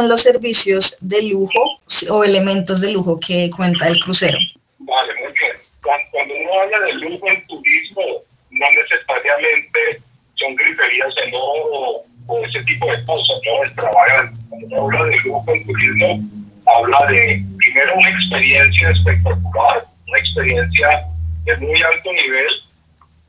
son los servicios de lujo o elementos de lujo que cuenta el crucero? Vale. Cuando uno habla de lujo en turismo, no necesariamente son griferías de oro o ese tipo de cosas, no extravagantes. Cuando uno habla de lujo en turismo, habla de primero una experiencia espectacular, una experiencia de muy alto nivel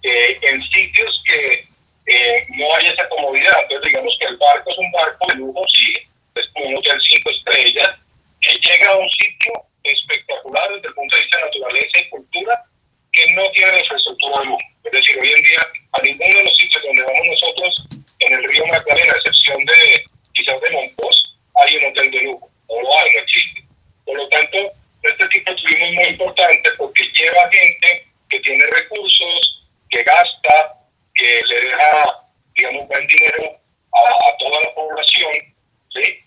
eh, en sitios que eh, no hay esa comodidad. Entonces, digamos que el barco es un barco de lujo, sí, es como un hotel cinco estrellas, que llega a un sitio espectacular desde el punto de vista de naturaleza y cultura que no tiene infraestructura de lujo. Es decir, hoy en día, a ninguno de los sitios donde vamos nosotros en el río Magdalena, a excepción de quizás de Monpós, hay un hotel de lujo. No lo hay, no existe. Por lo tanto, este tipo de turismo es muy importante porque lleva gente que tiene recursos, que gasta, que le deja, digamos, buen dinero a, toda la población, ¿sí?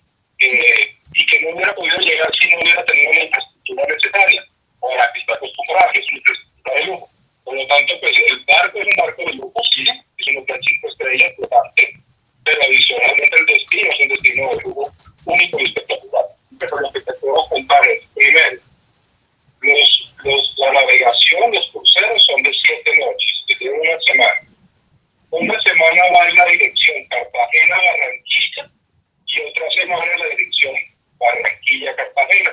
y que no hubiera podido llegar si no hubiera tenido la infraestructura necesaria, o la que está acostumbrada, que es una infraestructura de lujo. Por lo tanto, pues el barco es un barco de lujo, sí, es un hotel cinco estrellas, importante, pero adicionalmente el destino es un destino de lujo único y espectacular. Pero lo que te puedo contar es, primero, los, los, la los cruceros son de siete noches, que tienen una semana. Una semana va en la dirección Cartagena-Barranquilla y otra semana en la dirección Barranquilla-Cartagena.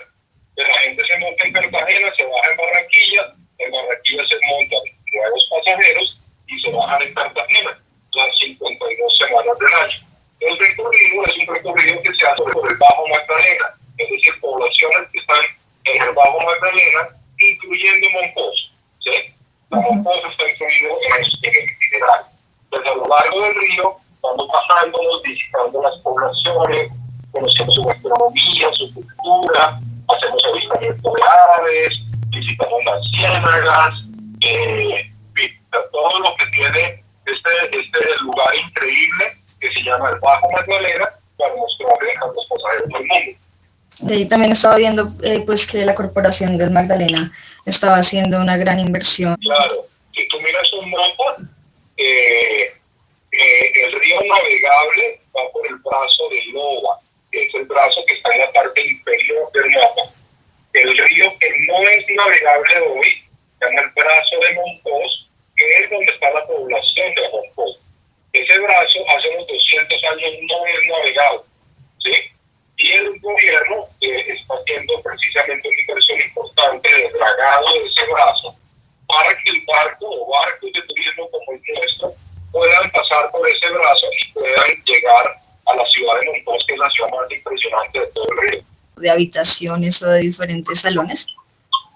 la gente se monta en Cartagena, se baja en Barranquilla, en Barranquilla se montan nuevos pasajeros y se bajan en Cartagena las 52 semanas del año. El recorrido es un recorrido que se hace por el Bajo Magdalena, es decir, poblaciones que están en el Bajo Magdalena, incluyendo Monpós. ¿Sí? En el, en itinerario. Desde a lo largo del río vamos bajándonos, visitando las poblaciones, conocemos su gastronomía, su cultura, hacemos avistamiento de aves, visitamos las ciénagas, eh, todo lo que tiene este, este lugar increíble que se llama el Bajo Magdalena para mostrarle a los pasajeros del mundo. Y también estaba viendo eh, pues que la corporación del Magdalena estaba haciendo una gran inversión. Claro, si tú miras un mapa, eh, eh, el río navegable va por el brazo de Loba, que es el brazo que está en la parte inferior del mapa. El río que no es navegable hoy, se llama el brazo de Monpós, que es donde está la población de Monpós. Ese brazo hace unos 200 años no es navegable, gobierno eh, está haciendo precisamente una inversión importante de dragado de ese brazo para que el barco o barcos de turismo como el nuestro puedan pasar por ese brazo y puedan llegar a la ciudad de Monpós, que es la ciudad más impresionante de todo el río. ¿De habitaciones o de diferentes salones?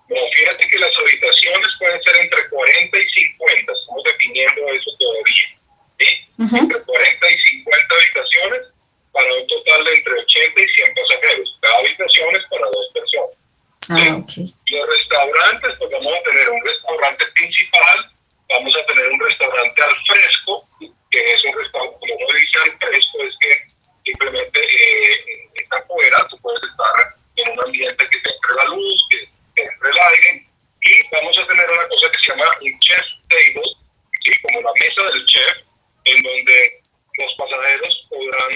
No, fíjate que las habitaciones pueden ser entre 40 y 50, estamos definiendo eso todavía. ¿sí? Entre 40 y 50 habitaciones para un total de entre 80 y 100 pasajeros. Cada habitación es para dos personas. Ah, okay. Los restaurantes, pues vamos a tener un restaurante principal vamos a tener un restaurante al fresco, que es un restaurante, como uno dice al fresco, es que simplemente eh, está afuera, tú puedes estar en un ambiente que te entre la luz, que te entre el aire, y vamos a tener una cosa que se llama un chef table, como la mesa del chef, en donde los pasajeros podrán,